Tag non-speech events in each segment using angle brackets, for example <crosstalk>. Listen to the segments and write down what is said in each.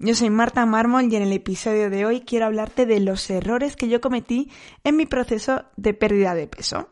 Yo soy Marta Mármol y en el episodio de hoy quiero hablarte de los errores que yo cometí en mi proceso de pérdida de peso.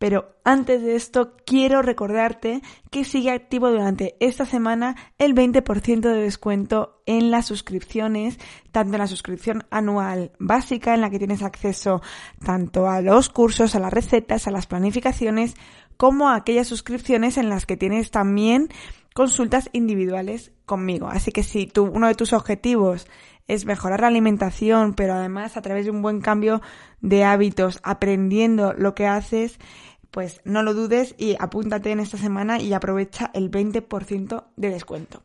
Pero antes de esto quiero recordarte que sigue activo durante esta semana el 20% de descuento en las suscripciones, tanto en la suscripción anual básica en la que tienes acceso tanto a los cursos, a las recetas, a las planificaciones, como a aquellas suscripciones en las que tienes también consultas individuales conmigo. Así que si tú, uno de tus objetivos es mejorar la alimentación, pero además a través de un buen cambio de hábitos, aprendiendo lo que haces, pues no lo dudes y apúntate en esta semana y aprovecha el 20% de descuento.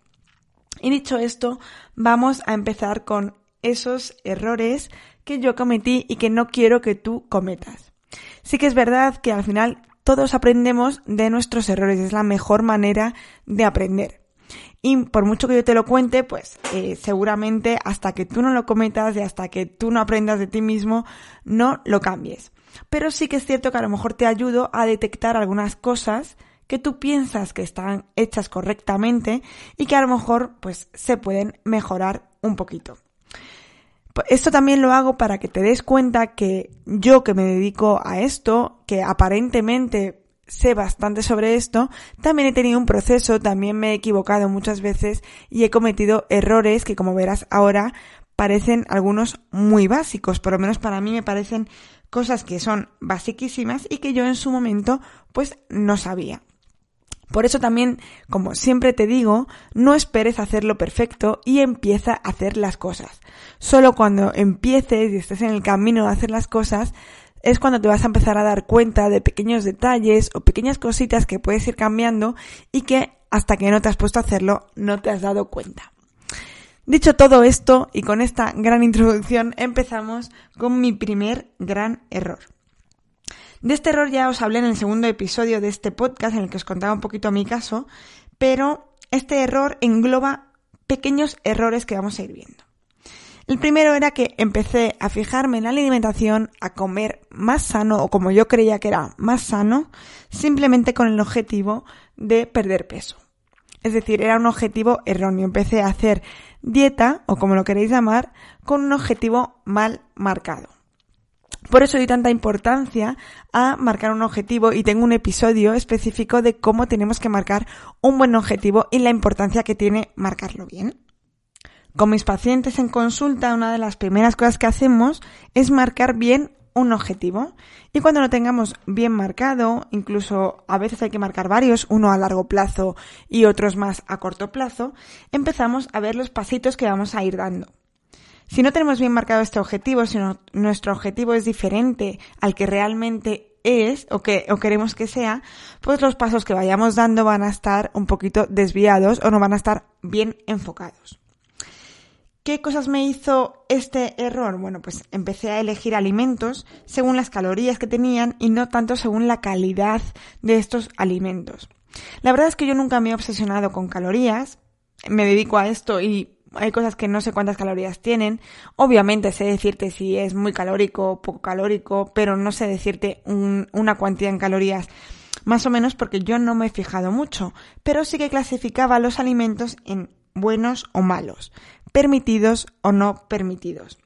Y dicho esto, vamos a empezar con esos errores que yo cometí y que no quiero que tú cometas. Sí que es verdad que al final todos aprendemos de nuestros errores, es la mejor manera de aprender. Y por mucho que yo te lo cuente, pues eh, seguramente hasta que tú no lo cometas y hasta que tú no aprendas de ti mismo, no lo cambies. Pero sí que es cierto que a lo mejor te ayudo a detectar algunas cosas que tú piensas que están hechas correctamente y que a lo mejor pues se pueden mejorar un poquito. Esto también lo hago para que te des cuenta que yo que me dedico a esto, que aparentemente sé bastante sobre esto, también he tenido un proceso, también me he equivocado muchas veces y he cometido errores que como verás ahora parecen algunos muy básicos, por lo menos para mí me parecen cosas que son basiquísimas y que yo en su momento pues no sabía. Por eso también, como siempre te digo, no esperes hacerlo perfecto y empieza a hacer las cosas. Solo cuando empieces y estés en el camino de hacer las cosas, es cuando te vas a empezar a dar cuenta de pequeños detalles o pequeñas cositas que puedes ir cambiando y que hasta que no te has puesto a hacerlo no te has dado cuenta. Dicho todo esto y con esta gran introducción empezamos con mi primer gran error. De este error ya os hablé en el segundo episodio de este podcast en el que os contaba un poquito mi caso, pero este error engloba pequeños errores que vamos a ir viendo. El primero era que empecé a fijarme en la alimentación, a comer más sano o como yo creía que era más sano, simplemente con el objetivo de perder peso. Es decir, era un objetivo erróneo. Empecé a hacer dieta, o como lo queréis llamar, con un objetivo mal marcado. Por eso doy tanta importancia a marcar un objetivo y tengo un episodio específico de cómo tenemos que marcar un buen objetivo y la importancia que tiene marcarlo bien. Con mis pacientes en consulta, una de las primeras cosas que hacemos es marcar bien un objetivo. Y cuando lo tengamos bien marcado, incluso a veces hay que marcar varios, uno a largo plazo y otros más a corto plazo, empezamos a ver los pasitos que vamos a ir dando. Si no tenemos bien marcado este objetivo, si nuestro objetivo es diferente al que realmente es o que o queremos que sea, pues los pasos que vayamos dando van a estar un poquito desviados o no van a estar bien enfocados. ¿Qué cosas me hizo este error? Bueno, pues empecé a elegir alimentos según las calorías que tenían y no tanto según la calidad de estos alimentos. La verdad es que yo nunca me he obsesionado con calorías, me dedico a esto y hay cosas que no sé cuántas calorías tienen. Obviamente sé decirte si es muy calórico o poco calórico, pero no sé decirte una cantidad en calorías más o menos porque yo no me he fijado mucho. Pero sí que clasificaba los alimentos en buenos o malos, permitidos o no permitidos.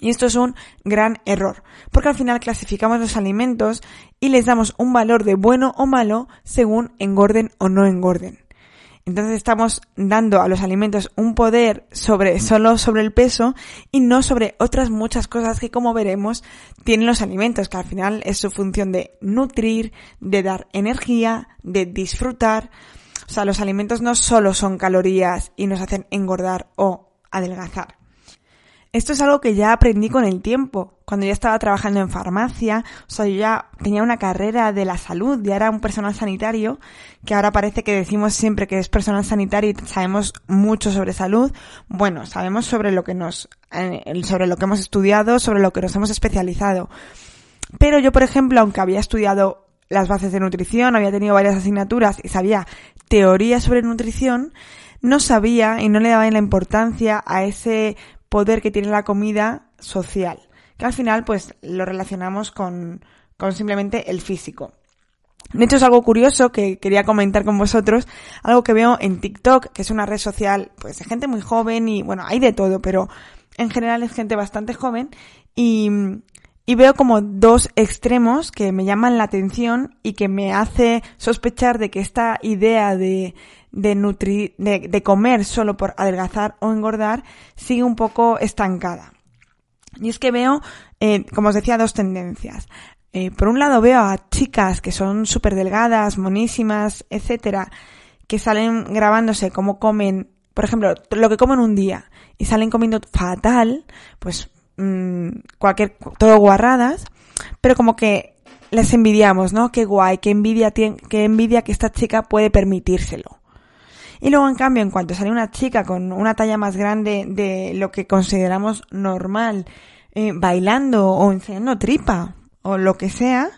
Y esto es un gran error, porque al final clasificamos los alimentos y les damos un valor de bueno o malo según engorden o no engorden. Entonces estamos dando a los alimentos un poder sobre, solo sobre el peso y no sobre otras muchas cosas que como veremos tienen los alimentos, que al final es su función de nutrir, de dar energía, de disfrutar. O sea, los alimentos no solo son calorías y nos hacen engordar o adelgazar. Esto es algo que ya aprendí con el tiempo. Cuando ya estaba trabajando en farmacia, o sea, yo ya tenía una carrera de la salud, ya era un personal sanitario, que ahora parece que decimos siempre que es personal sanitario y sabemos mucho sobre salud. Bueno, sabemos sobre lo que nos, eh, sobre lo que hemos estudiado, sobre lo que nos hemos especializado. Pero yo, por ejemplo, aunque había estudiado las bases de nutrición, había tenido varias asignaturas y sabía teoría sobre nutrición, no sabía y no le daba la importancia a ese poder que tiene la comida social, que al final pues lo relacionamos con, con simplemente el físico. De hecho es algo curioso que quería comentar con vosotros, algo que veo en TikTok, que es una red social pues de gente muy joven y bueno, hay de todo, pero en general es gente bastante joven y, y veo como dos extremos que me llaman la atención y que me hace sospechar de que esta idea de de, nutrir, de, comer solo por adelgazar o engordar sigue un poco estancada. Y es que veo, eh, como os decía, dos tendencias. Eh, por un lado veo a chicas que son súper delgadas, monísimas, etcétera, que salen grabándose cómo comen, por ejemplo, lo que comen un día y salen comiendo fatal, pues mmm, cualquier, todo guarradas, pero como que les envidiamos, ¿no? Qué guay, qué envidia, qué envidia que esta chica puede permitírselo. Y luego, en cambio, en cuanto sale una chica con una talla más grande de lo que consideramos normal, eh, bailando o enseñando tripa o lo que sea,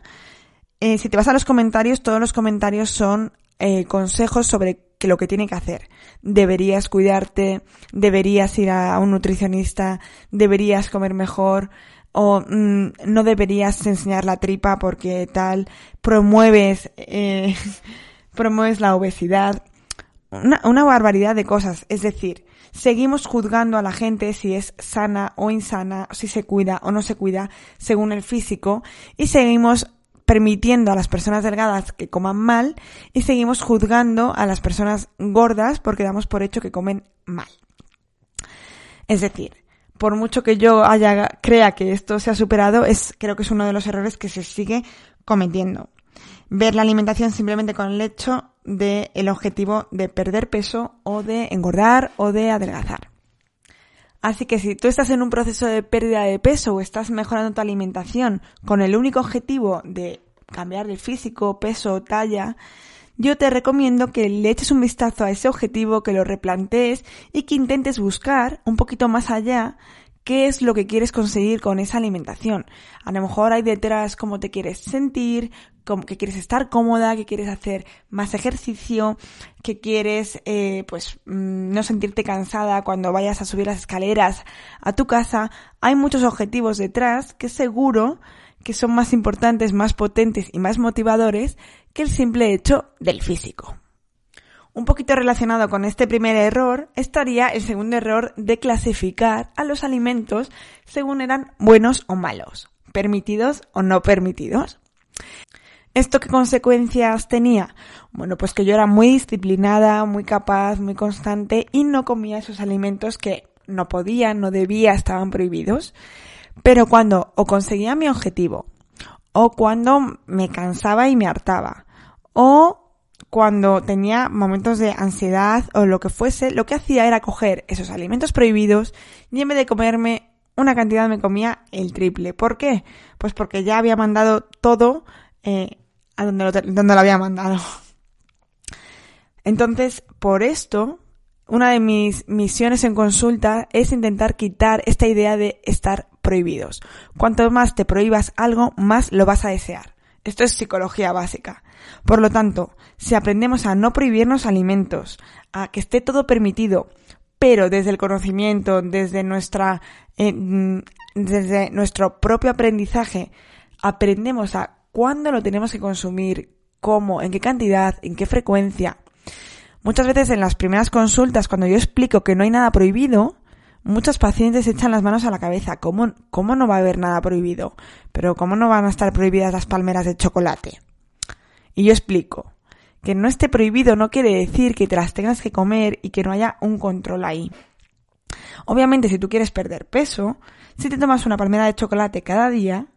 eh, si te vas a los comentarios, todos los comentarios son eh, consejos sobre que lo que tiene que hacer. Deberías cuidarte, deberías ir a, un nutricionista, deberías comer mejor, o mm, no deberías enseñar la tripa porque tal, promueves, <laughs> promueves la obesidad una, barbaridad de cosas. Es decir, seguimos juzgando a la gente si es sana o insana, si se cuida o no se cuida según el físico y seguimos permitiendo a las personas delgadas que coman mal y seguimos juzgando a las personas gordas porque damos por hecho que comen mal. Es decir, por mucho que yo haya crea que esto se ha superado, es creo que es uno de los errores que se sigue cometiendo. Ver la alimentación simplemente con el hecho del el objetivo de perder peso o de engordar o de adelgazar. Así que si tú estás en un proceso de pérdida de peso o estás mejorando tu alimentación con el único objetivo de cambiar de físico, peso, talla, yo te recomiendo que le eches un vistazo a ese objetivo, que lo replantees y que intentes buscar un poquito más allá qué es lo que quieres conseguir con esa alimentación. A lo mejor hay detrás cómo te quieres sentir, que quieres estar cómoda, que quieres hacer más ejercicio, que quieres eh, pues mm, no sentirte cansada cuando vayas a subir las escaleras a tu casa. Hay muchos objetivos detrás que seguro que son más importantes, más potentes y más motivadores que el simple hecho del físico. Un poquito relacionado con este primer error estaría el segundo error de clasificar a los alimentos según eran buenos o malos, permitidos o no permitidos. ¿Esto qué consecuencias tenía? Bueno, pues que yo era muy disciplinada, muy capaz, muy constante y no comía esos alimentos que no podía, no debía, estaban prohibidos. Pero cuando o conseguía mi objetivo, o cuando me cansaba y me hartaba, o cuando tenía momentos de ansiedad o lo que fuese, lo que hacía era coger esos alimentos prohibidos y en vez de comerme una cantidad me comía el triple. ¿Por qué? Pues porque ya había mandado todo eh, a donde lo, donde lo había mandado. Entonces, por esto, una de mis misiones en consulta es intentar quitar esta idea de estar prohibidos. Cuanto más te prohíbas algo, más lo vas a desear. Esto es psicología básica. Por lo tanto, si aprendemos a no prohibirnos alimentos, a que esté todo permitido, pero desde el conocimiento, desde nuestra, eh, mm, desde nuestro propio aprendizaje, aprendemos a cuándo lo tenemos que consumir, cómo, en qué cantidad, en qué frecuencia. Muchas veces en las primeras consultas, cuando yo explico que no hay nada prohibido, muchos pacientes echan las manos a la cabeza. ¿Cómo, ¿Cómo no va a haber nada prohibido? Pero ¿cómo no van a estar prohibidas las palmeras de chocolate? Y yo explico. Que no esté prohibido no quiere decir que te las tengas que comer y que no haya un control ahí. Obviamente, si tú quieres perder peso, si te tomas una palmera de chocolate cada día,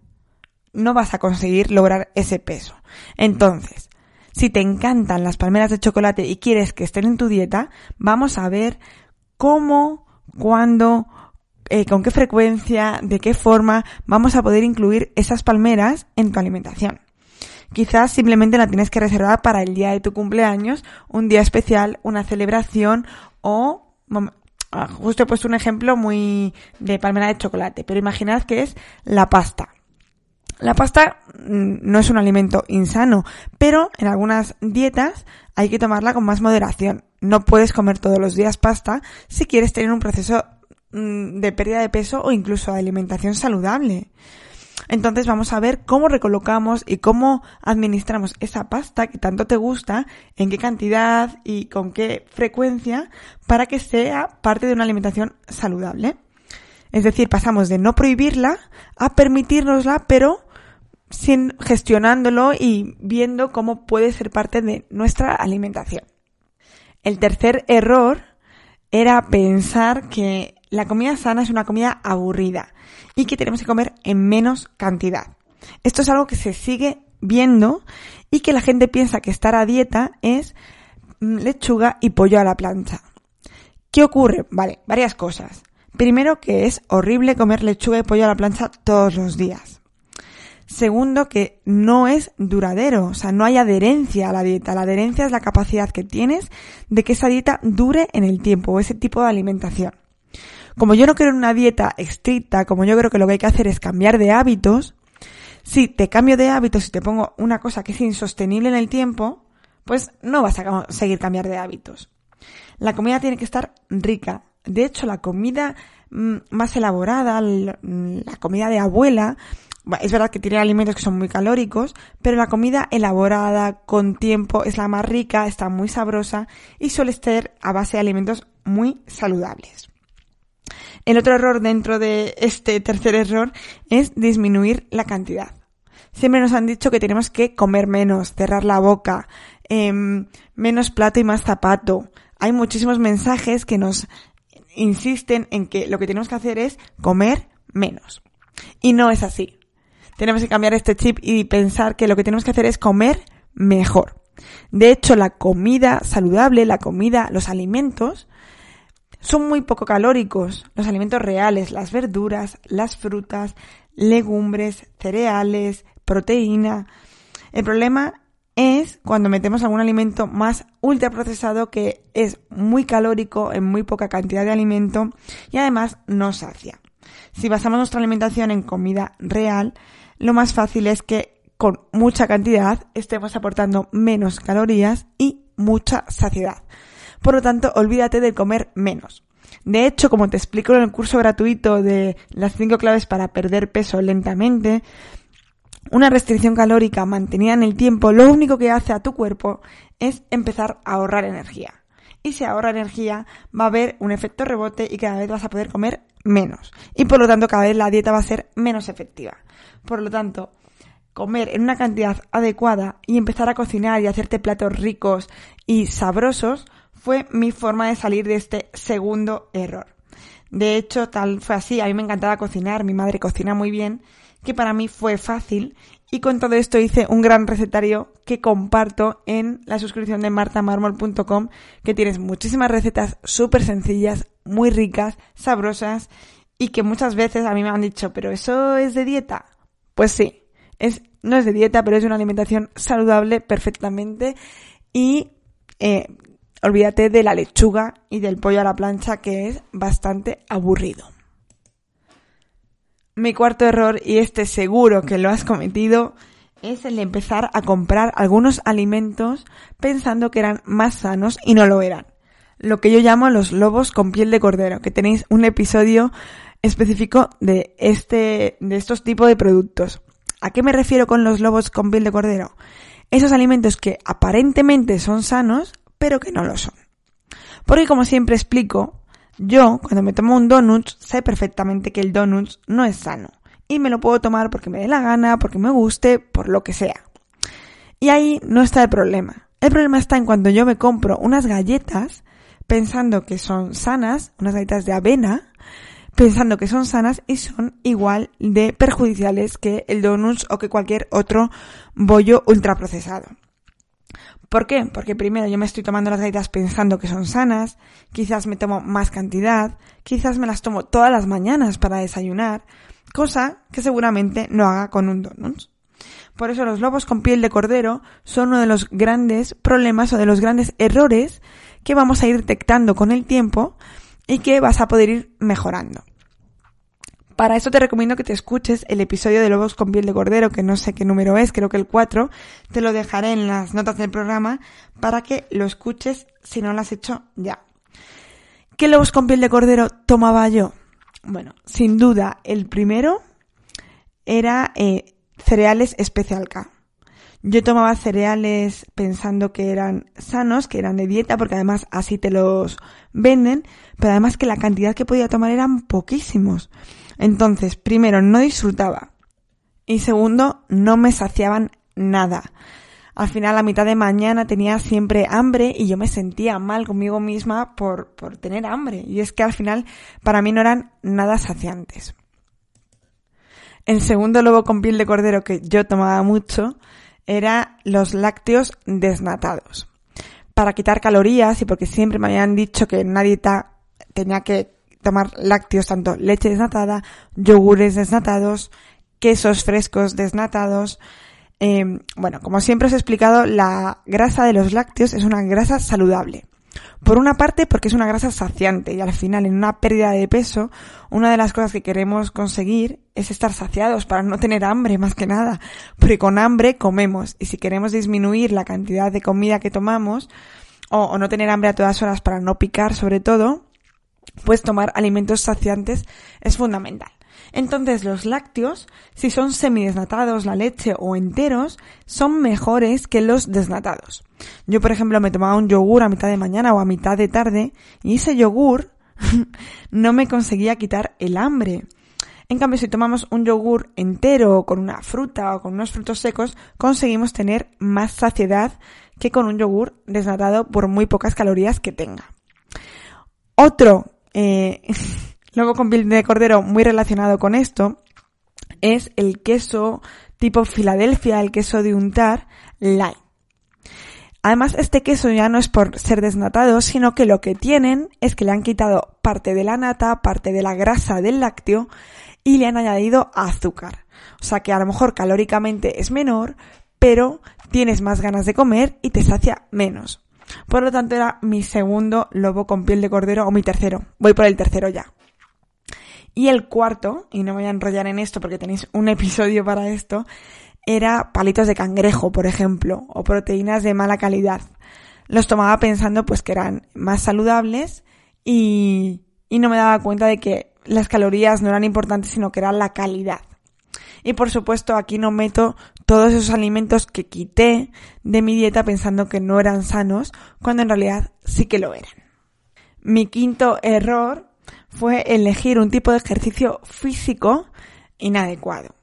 no vas a conseguir lograr ese peso. Entonces, si te encantan las palmeras de chocolate y quieres que estén en tu dieta, vamos a ver cómo, cuándo, eh, con qué frecuencia, de qué forma vamos a poder incluir esas palmeras en tu alimentación. Quizás simplemente la tienes que reservar para el día de tu cumpleaños, un día especial, una celebración o ah, justo he puesto un ejemplo muy de palmera de chocolate, pero imaginad que es la pasta. La pasta mm, no es un alimento insano, pero en algunas dietas hay que tomarla con más moderación. No puedes comer todos los días pasta si quieres tener un proceso mm, de pérdida de peso o incluso de alimentación saludable. Entonces vamos a ver cómo recolocamos y cómo administramos esa pasta que tanto te gusta, en qué cantidad y con qué frecuencia para que sea parte de una alimentación saludable. Es decir, pasamos de no prohibirla a permitirnosla, pero sin, gestionándolo y viendo cómo puede ser parte de nuestra alimentación. El tercer error era pensar que la comida sana es una comida aburrida y que tenemos que comer en menos cantidad. Esto es algo que se sigue viendo y que la gente piensa que estar a dieta es mm, lechuga y pollo a la plancha. ¿Qué ocurre? Vale, varias cosas. Primero que es horrible comer lechuga y pollo a la plancha todos los días. Segundo, que no es duradero, o sea, no hay adherencia a la dieta. La adherencia es la capacidad que tienes de que esa dieta dure en el tiempo o ese tipo de alimentación. Como yo no quiero una dieta estricta, como yo creo que lo que hay que hacer es cambiar de hábitos, si te cambio de hábitos y te pongo una cosa que es insostenible en el tiempo, pues no vas a seguir cambiar de hábitos. La comida tiene que estar rica. De hecho, la comida mm, más elaborada, la comida de abuela, es verdad que tiene alimentos que son muy calóricos, pero la comida elaborada con tiempo es la más rica, está muy sabrosa y suele ser a base de alimentos muy saludables. El otro error dentro de este tercer error es disminuir la cantidad. Siempre nos han dicho que tenemos que comer menos, cerrar la boca, em, menos plato y más zapato. Hay muchísimos mensajes que nos insisten en que lo que tenemos que hacer es comer menos. Y no es así tenemos que cambiar este chip y pensar que lo que tenemos que hacer es comer mejor. De hecho, la comida saludable, la comida, los alimentos, son muy poco calóricos. Los alimentos reales, las verduras, las frutas, legumbres, cereales, proteína. El problema es cuando metemos algún alimento más ultraprocesado que es muy calórico en muy poca cantidad de alimento y además no sacia. Si basamos nuestra alimentación en comida real, lo más fácil es que con mucha cantidad estemos aportando menos calorías y mucha saciedad. Por lo tanto, olvídate de comer menos. De hecho, como te explico en el curso gratuito de las 5 claves para perder peso lentamente, una restricción calórica mantenida en el tiempo lo único que hace a tu cuerpo es empezar a ahorrar energía. Y si ahorra energía, va a haber un efecto rebote y cada vez vas a poder comer menos. Y por lo tanto, cada vez la dieta va a ser menos efectiva. Por lo tanto, comer en una cantidad adecuada y empezar a cocinar y hacerte platos ricos y sabrosos fue mi forma de salir de este segundo error. De hecho, tal fue así, a mí me encantaba cocinar, mi madre cocina muy bien, que para mí fue fácil y con todo esto hice un gran recetario que comparto en la suscripción de martamarmol.com que tienes muchísimas recetas súper sencillas, muy ricas, sabrosas y que muchas veces a mí me han dicho, pero eso es de dieta. Pues sí, es, no es de dieta, pero es una alimentación saludable perfectamente y eh, olvídate de la lechuga y del pollo a la plancha que es bastante aburrido. Mi cuarto error, y este seguro que lo has cometido, es el de empezar a comprar algunos alimentos pensando que eran más sanos y no lo eran. Lo que yo llamo los lobos con piel de cordero, que tenéis un episodio específico de este, de estos tipos de productos. ¿A qué me refiero con los lobos con piel de cordero? Esos alimentos que aparentemente son sanos, pero que no lo son. Porque como siempre explico, Yo, cuando me tomo un donut, sé perfectamente que el donut no es sano. Y me lo puedo tomar porque me dé la gana, porque me guste, por lo que sea. Y ahí no está el problema. El problema está en cuando yo me compro unas galletas pensando que son sanas, unas galletas de avena, pensando que son sanas y son igual de perjudiciales que el donuts o que cualquier otro bollo ultraprocesado. ¿Por qué? Porque primero yo me estoy tomando las galletas pensando que son sanas, quizás me tomo más cantidad, quizás me las tomo todas las mañanas para desayunar, cosa que seguramente no haga con un donut. Por eso los lobos con piel de cordero son uno de los grandes problemas o de los grandes errores que vamos a ir detectando con el tiempo y que vas a poder ir mejorando. Para eso te recomiendo que te escuches el episodio de Lobos con piel de cordero, que no sé qué número es, creo que el 4, te lo dejaré en las notas del programa para que lo escuches si no lo has hecho ya. ¿Qué lobos con piel de cordero tomaba yo? Bueno, sin duda, el primero era eh, cereales Special K. Yo tomaba cereales pensando que eran sanos, que eran de dieta, porque además así te los venden, pero además que la cantidad que podía tomar eran poquísimos. Entonces, primero, no disfrutaba. Y segundo, no me saciaban nada. Al final, a mitad de mañana tenía siempre hambre y yo me sentía mal conmigo misma por, por tener hambre. Y es que al final, para mí no eran nada saciantes. El segundo lobo con piel de cordero que yo tomaba mucho era los lácteos desnatados. Para quitar calorías y porque siempre me habían dicho que dieta tenía que tomar lácteos, tanto leche desnatada, yogures desnatados, quesos frescos desnatados. Eh, bueno, como siempre os he explicado, la grasa de los lácteos es una grasa saludable. Por una parte, porque es una grasa saciante y al final, en una pérdida de peso, una de las cosas que queremos conseguir es estar saciados para no tener hambre más que nada. Porque con hambre comemos y si queremos disminuir la cantidad de comida que tomamos o, o no tener hambre a todas horas para no picar sobre todo, pues tomar alimentos saciantes es fundamental. Entonces los lácteos, si son semidesnatados, la leche o enteros, son mejores que los desnatados. Yo, por ejemplo, me tomaba un yogur a mitad de mañana o a mitad de tarde y ese yogur <laughs> no me conseguía quitar el hambre. En cambio, si tomamos un yogur entero con una fruta o con unos frutos secos, conseguimos tener más saciedad que con un yogur desnatado por muy pocas calorías que tenga. Otro eh, <laughs> luego con piel de cordero muy relacionado con esto, es el queso tipo Filadelfia, el queso de untar light. Además, este queso ya no es por ser desnatado, sino que lo que tienen es que le han quitado parte de la nata, parte de la grasa del lácteo y le han añadido azúcar. O sea que a lo mejor calóricamente es menor, pero tienes más ganas de comer y te sacia menos. Por lo tanto, era mi segundo lobo con piel de cordero o mi tercero. Voy por el tercero ya. Y el cuarto, y no voy a enrollar en esto porque tenéis un episodio para esto, era palitos de cangrejo, por ejemplo, o proteínas de mala calidad. Los tomaba pensando pues que eran más saludables y, y no me daba cuenta de que las calorías no eran importantes, sino que era la calidad. Y por supuesto aquí no meto todos esos alimentos que quité de mi dieta pensando que no eran sanos, cuando en realidad sí que lo eran. Mi quinto error fue elegir un tipo de ejercicio físico inadecuado.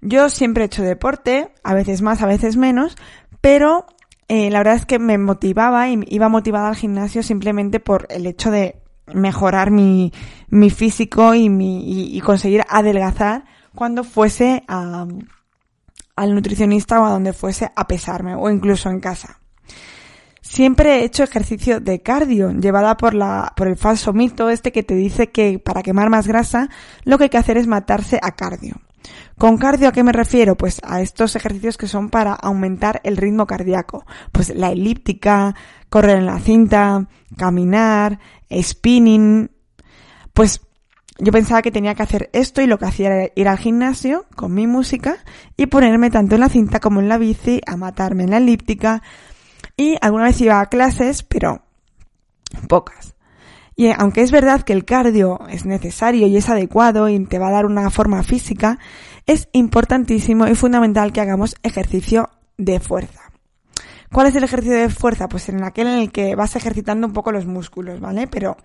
Yo siempre he hecho deporte, a veces más, a veces menos, pero eh, la verdad es que me motivaba y iba motivada al gimnasio simplemente por el hecho de mejorar mi, mi físico y, conseguir adelgazar cuando fuese a, al nutricionista o a donde fuese a pesarme o incluso en casa. Siempre he hecho ejercicio de cardio, llevada por la, por el falso mito este que te dice que para quemar más grasa lo que hay que hacer es matarse a cardio. ¿Con cardio a qué me refiero? Pues a estos ejercicios que son para aumentar el ritmo cardíaco. Pues la elíptica, correr en la cinta, caminar, spinning. Pues yo pensaba que tenía que hacer esto y lo que hacía era ir al gimnasio con mi música y ponerme tanto en la cinta como en la bici a matarme en la elíptica y alguna vez iba a clases, pero pocas. Y aunque es verdad que el cardio es necesario y es adecuado y te va a dar una forma física, es importantísimo y fundamental que hagamos ejercicio de fuerza. ¿Cuál es el ejercicio de fuerza? Pues en aquel en el que vas ejercitando un poco los músculos, ¿vale? Pero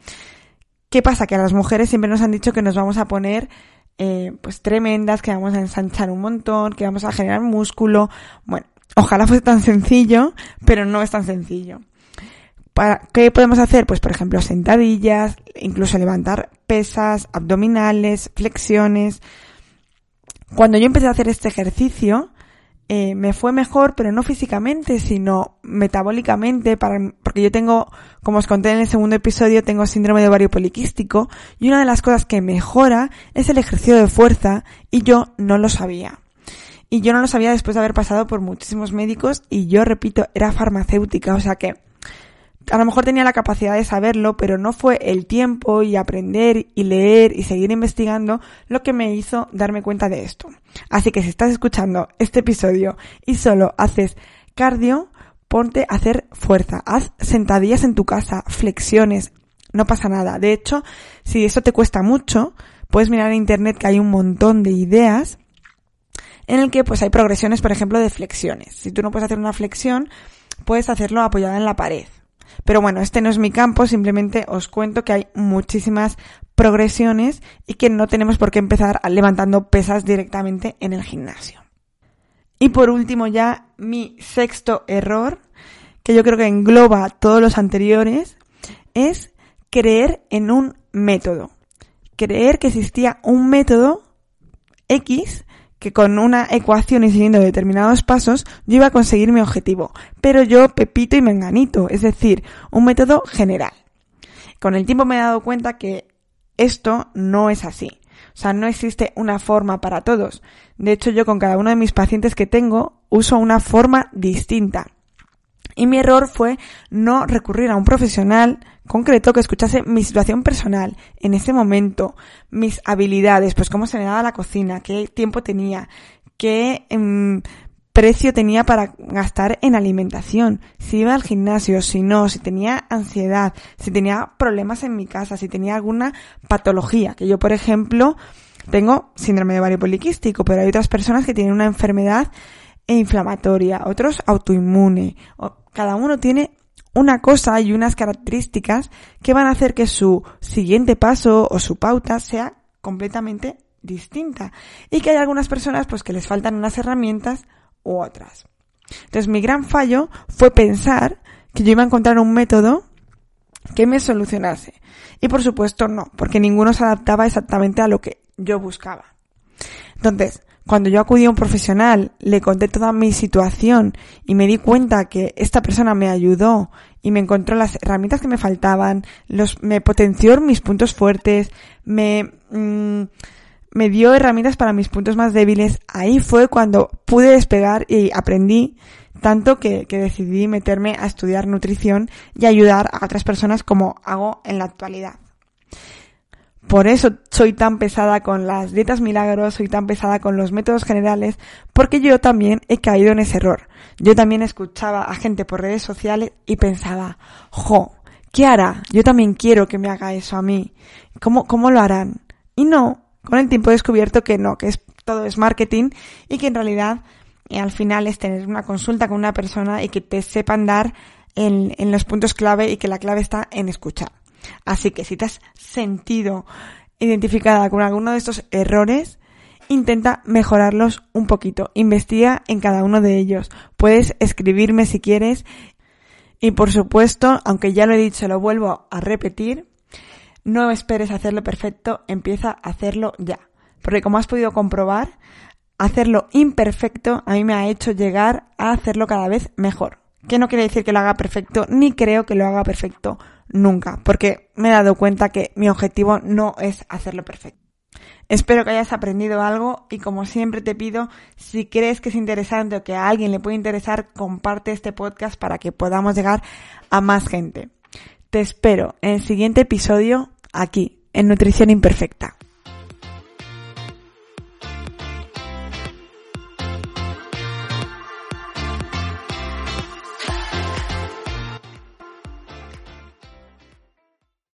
¿Qué pasa? Que a las mujeres siempre nos han dicho que nos vamos a poner eh, pues tremendas, que vamos a ensanchar un montón, que vamos a generar músculo. Bueno, ojalá fuese tan sencillo, pero no es tan sencillo. ¿Para ¿Qué podemos hacer? Pues por ejemplo sentadillas, incluso levantar pesas, abdominales, flexiones. Cuando yo empecé a hacer este ejercicio, eh, me fue mejor, pero no físicamente, sino metabólicamente, para, porque yo tengo, como os conté en el segundo episodio, tengo síndrome de ovario poliquístico, y una de las cosas que mejora es el ejercicio de fuerza, y yo no lo sabía. Y yo no lo sabía después de haber pasado por muchísimos médicos, y yo repito, era farmacéutica, o sea que a lo mejor tenía la capacidad de saberlo, pero no fue el tiempo y aprender y leer y seguir investigando lo que me hizo darme cuenta de esto. Así que si estás escuchando este episodio y solo haces cardio, ponte a hacer fuerza, haz sentadillas en tu casa, flexiones, no pasa nada. De hecho, si eso te cuesta mucho, puedes mirar en internet que hay un montón de ideas en el que pues hay progresiones, por ejemplo, de flexiones. Si tú no puedes hacer una flexión, puedes hacerlo apoyada en la pared pero bueno, este no es mi campo, simplemente os cuento que hay muchísimas progresiones y que no tenemos por qué empezar levantando pesas directamente en el gimnasio. Y por último ya mi sexto error, que yo creo que engloba todos los anteriores, es creer en un método. Creer que existía un método X que con una ecuación y siguiendo determinados pasos yo iba a conseguir mi objetivo, pero yo pepito y menganito, es decir, un método general. Con el tiempo me he dado cuenta que esto no es así. O sea, no existe una forma para todos. De hecho, yo con cada uno de mis pacientes que tengo uso una forma distinta. Y mi error fue no recurrir a un profesional concreto que escuchase mi situación personal en ese momento, mis habilidades, pues cómo se me daba la cocina, qué tiempo tenía, qué em, precio tenía para gastar en alimentación, si iba al gimnasio, si no, si tenía ansiedad, si tenía problemas en mi casa, si tenía alguna patología, que yo por ejemplo tengo síndrome de ovario poliquístico, pero hay otras personas que tienen una enfermedad inflamatoria, otros autoinmune, cada uno tiene una cosa y unas características que van a hacer que su siguiente paso o su pauta sea completamente distinta y que hay algunas personas pues que les faltan unas herramientas u otras. Entonces mi gran fallo fue pensar que yo iba a encontrar un método que me solucionase. Y por supuesto no, porque ninguno se adaptaba exactamente a lo que yo buscaba. Entonces, cuando yo acudí a un profesional, le conté toda mi situación y me di cuenta que esta persona me ayudó y me encontró las herramientas que me faltaban, los, me potenció mis puntos fuertes, me, mm, me dio herramientas para mis puntos más débiles. Ahí fue cuando pude despegar y aprendí tanto que, que decidí meterme a estudiar nutrición y ayudar a otras personas como hago en la actualidad. Por eso soy tan pesada con las dietas milagros, soy tan pesada con los métodos generales, porque yo también he caído en ese error. Yo también escuchaba a gente por redes sociales y pensaba, jo, ¿qué hará? Yo también quiero que me haga eso a mí. ¿Cómo, cómo lo harán? Y no, con el tiempo he descubierto que no, que es, todo es marketing y que en realidad eh, al final es tener una consulta con una persona y que te sepan dar en, en los puntos clave y que la clave está en escuchar. Así que si te has sentido identificada con alguno de estos errores, intenta mejorarlos un poquito. Investiga en cada uno de ellos. Puedes escribirme si quieres. Y por supuesto, aunque ya lo he dicho, lo vuelvo a repetir, no esperes hacerlo perfecto, empieza a hacerlo ya. Porque como has podido comprobar, hacerlo imperfecto a mí me ha hecho llegar a hacerlo cada vez mejor. Que no quiere decir que lo haga perfecto, ni creo que lo haga perfecto nunca, porque me he dado cuenta que mi objetivo no es hacerlo perfecto. Espero que hayas aprendido algo y como siempre te pido, si crees que es interesante o que a alguien le puede interesar, comparte este podcast para que podamos llegar a más gente. Te espero en el siguiente episodio aquí, en Nutrición Imperfecta.